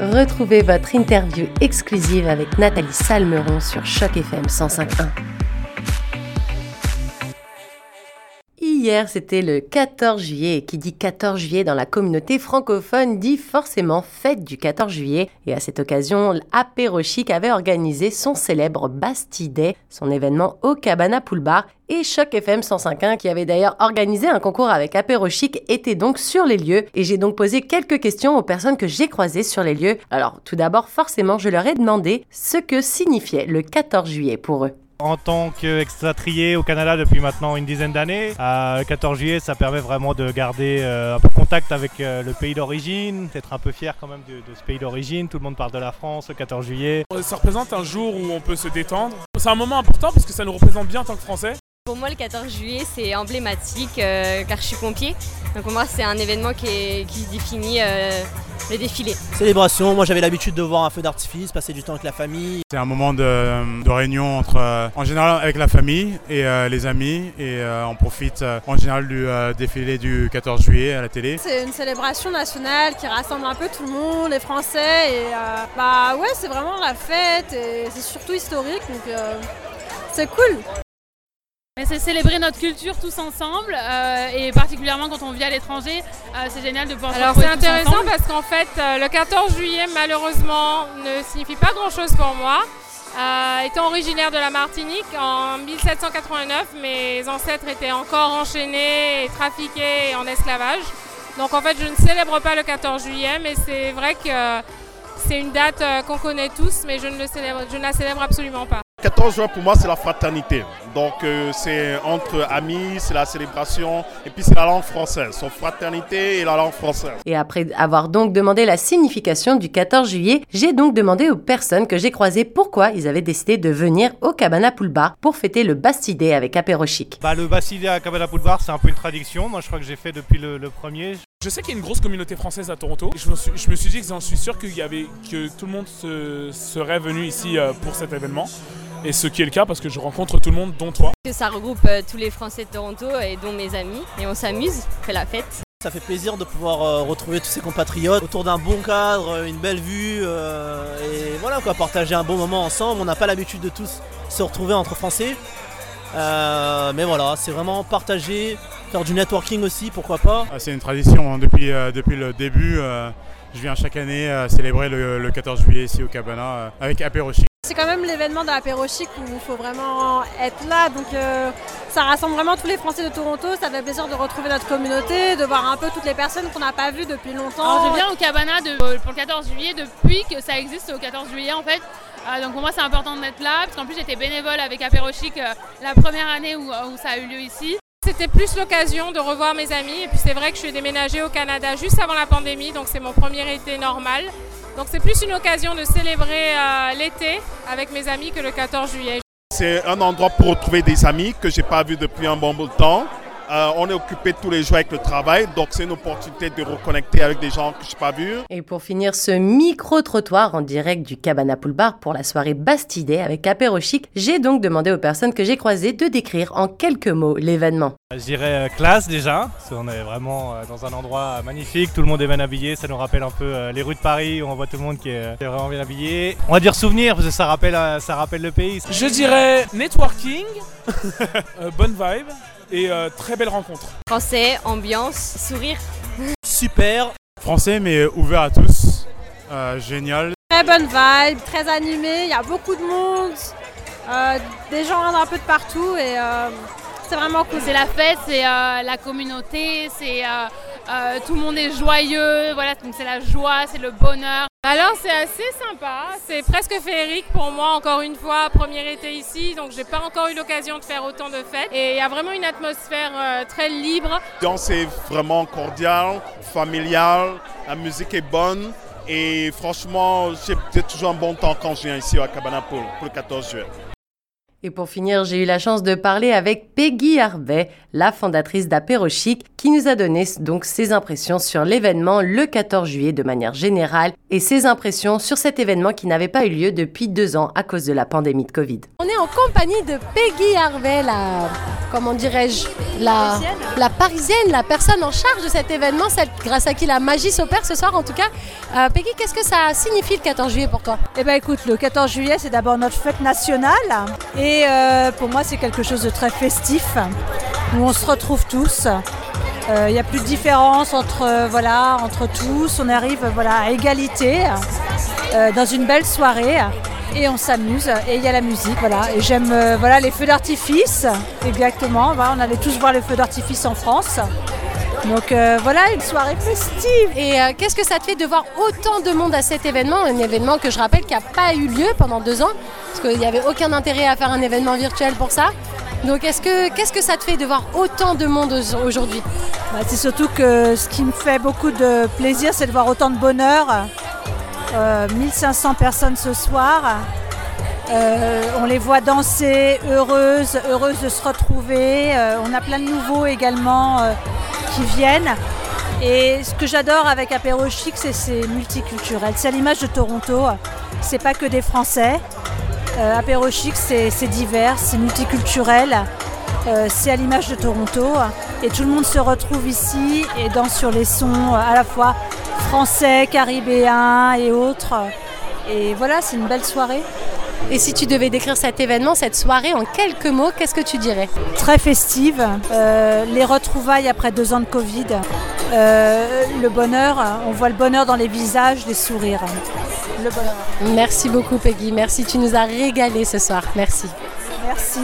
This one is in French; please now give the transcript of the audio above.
Retrouvez votre interview exclusive avec Nathalie Salmeron sur Choc FM 105.1. Hier, c'était le 14 juillet. Et qui dit 14 juillet dans la communauté francophone dit forcément fête du 14 juillet. Et à cette occasion, l'Apéro Chic avait organisé son célèbre Bastille Day, son événement au Cabana Pool. Et Choc FM 105.1, qui avait d'ailleurs organisé un concours avec Apéro Chic, était donc sur les lieux. Et j'ai donc posé quelques questions aux personnes que j'ai croisées sur les lieux. Alors, tout d'abord, forcément, je leur ai demandé ce que signifiait le 14 juillet pour eux. En tant qu'expatrié au Canada depuis maintenant une dizaine d'années, à 14 juillet, ça permet vraiment de garder euh, un peu contact avec euh, le pays d'origine, d'être un peu fier quand même de, de ce pays d'origine. Tout le monde parle de la France le 14 juillet. Ça représente un jour où on peut se détendre. C'est un moment important parce que ça nous représente bien en tant que Français. Pour moi, le 14 juillet, c'est emblématique euh, car je suis pompier. Donc pour moi, c'est un événement qui, est- qui définit euh, le défilé. Célébration, moi j'avais l'habitude de voir un feu d'artifice, passer du temps avec la famille. C'est un moment de, de réunion entre, euh, en général avec la famille et euh, les amis et euh, on profite euh, en général du euh, défilé du 14 juillet à la télé. C'est une célébration nationale qui rassemble un peu tout le monde, les Français. Et euh, bah ouais, c'est vraiment la fête et c'est surtout historique. Donc euh, c'est cool. C'est célébrer notre culture tous ensemble euh, et particulièrement quand on vit à l'étranger, euh, c'est génial de pouvoir Alors c'est intéressant ensemble. parce qu'en fait euh, le 14 juillet malheureusement ne signifie pas grand chose pour moi. Euh, étant originaire de la Martinique, en 1789 mes ancêtres étaient encore enchaînés et trafiqués en esclavage. Donc en fait je ne célèbre pas le 14 juillet mais c'est vrai que c'est une date qu'on connaît tous mais je ne, le célèbre, je ne la célèbre absolument pas. 14 juin pour moi c'est la fraternité. Donc euh, c'est entre amis, c'est la célébration et puis c'est la langue française. Son fraternité et la langue française. Et après avoir donc demandé la signification du 14 juillet, j'ai donc demandé aux personnes que j'ai croisées pourquoi ils avaient décidé de venir au Cabana Pool Bar pour fêter le Bastille Day avec Apéro Chic. Bah, le Bastille à Cabana Pool Bar, c'est un peu une tradition. Moi, je crois que j'ai fait depuis le, le premier. Je sais qu'il y a une grosse communauté française à Toronto. Je me suis, je me suis dit que j'en suis sûr qu'il y avait, que tout le monde se- serait venu ici euh, pour cet événement. Et ce qui est le cas parce que je rencontre tout le monde, dont toi. Que ça regroupe euh, tous les Français de Toronto et dont mes amis. Et on s'amuse, on fait la fête. Ça fait plaisir de pouvoir euh, retrouver tous ses compatriotes autour d'un bon cadre, une belle vue euh, et voilà quoi, partager un bon moment ensemble. On n'a pas l'habitude de tous se retrouver entre Français. Euh, mais voilà, c'est vraiment partager, faire du networking aussi, pourquoi pas. Ah, C'est une tradition hein, depuis, euh, depuis le début. euh, je viens chaque année euh, célébrer le, le 14 juillet ici au Cabana euh, avec Apéro Chic. C'est quand même l'événement de l'apéro chic où il faut vraiment être là. Donc euh, ça rassemble vraiment tous les Français de Toronto. Ça fait plaisir de retrouver notre communauté, de voir un peu toutes les personnes qu'on n'a pas vues depuis longtemps. Alors je viens au Cabana de- euh, pour le 14 juillet depuis que ça existe au 14 juillet en fait. Euh, donc pour moi c'est important d'être là parce qu'en plus j'étais bénévole avec Apéro Chic euh, la première année où, où ça a eu lieu ici. C'était plus l'occasion de revoir mes amis et puis c'est vrai que je suis déménagée au Canada juste avant la pandémie donc c'est mon premier été normal. Donc c'est plus une occasion de célébrer euh, l'été avec mes amis que le 14 juillet. C'est un endroit pour retrouver des amis que j'ai pas vus depuis un bon bout de temps. Euh, on est occupé tous les jours avec le travail, donc c'est une opportunité de reconnecter avec des gens que je n'ai pas vus. Et pour finir ce micro-trottoir en direct du Cabana Pool Bar pour la soirée Bastille Day avec Apéro Chic, j'ai donc demandé aux personnes que j'ai croisées de décrire en quelques mots l'événement. Je dirais euh, classe déjà, parce qu'on est vraiment euh, dans un endroit magnifique, tout le monde est bien habillé, ça nous rappelle un peu les rues de Paris où on voit tout le monde qui est, vraiment bien habillé. On va dire souvenir parce que ça rappelle, ça rappelle le pays. Je dirais networking, euh, bonne vibe et euh, très belle rencontre. Français, ambiance, sourire. Super, Français mais ouvert à tous. Euh, génial. Très bonne vibe, très animé. Il y a beaucoup de monde, euh, des gens un peu de partout et euh, c'est vraiment cool. C'est la fête, c'est euh, la communauté, c'est euh, euh, tout le monde est joyeux, voilà donc c'est la joie, c'est le bonheur. Alors c'est assez sympa, c'est presque féerique pour moi encore une fois, premier été ici, donc j'ai pas encore eu l'occasion de faire autant de fêtes. Et il y a vraiment une atmosphère euh, très libre. L'ambiance est vraiment cordiale, familiale, la musique est bonne et franchement, j'ai toujours un bon temps quand je viens ici à Cabana Pool pour le 14 juillet. Et pour finir, j'ai eu la chance de parler avec Peggy Harvey, la fondatrice d'Apérochic, qui nous a donné donc ses impressions sur l'événement le 14 juillet de manière générale et ses impressions sur cet événement qui n'avait pas eu lieu depuis deux ans à cause de la pandémie de Covid. On est en compagnie de Peggy Harvey, la, comment dirais-je, la, parisienne, la personne en charge de cet événement, grâce à qui la magie s'opère ce soir en tout cas. Euh, Peggy, qu'est-ce que ça signifie le 14 juillet pour toi? Eh bien écoute, le 14 juillet c'est d'abord notre fête nationale et euh, pour moi c'est quelque chose de très festif où on se retrouve tous. Euh, Il n'y a plus de différence entre, voilà, entre tous, on arrive voilà, à égalité dans une belle soirée et on s'amuse et il y a la musique voilà. Et j'aime euh, voilà les feux d'artifice. Exactement voilà, on allait tous voir les feux d'artifice en France. Donc euh, voilà une soirée festive. Et euh, qu'est-ce que ça te fait de voir autant de monde à cet événement? Un événement que je rappelle qui n'a pas eu lieu pendant deux ans, parce qu'il n'y avait aucun intérêt à faire un événement virtuel pour ça. Donc est-ce que qu'est-ce que ça te fait de voir autant de monde au- aujourd'hui? Bah, c'est surtout que ce qui me fait beaucoup de plaisir c'est de voir autant de bonheur Euh, 1500 personnes ce soir Euh, on les voit danser, heureuses, heureuses de se retrouver. Euh, on a plein de nouveaux également euh, qui viennent. Et ce que j'adore avec Apéro Chic, c'est c'est multiculturel. C'est à l'image de Toronto. C'est pas que des Français. Euh, Apéro Chic, c'est divers, c'est multiculturel. Euh, c'est à l'image de Toronto. Et tout le monde se retrouve ici et danse sur les sons euh, à la fois français, caribéens et autres. Et voilà, c'est une belle soirée. Et si tu devais décrire cet événement, cette soirée en quelques mots, qu'est-ce que tu dirais? Très festive. Euh, les retrouvailles après deux ans de Covid. Euh, le bonheur, on voit le bonheur dans les visages, les sourires. Le bonheur. Merci beaucoup Peggy, merci, tu nous as régalé ce soir, merci. Merci.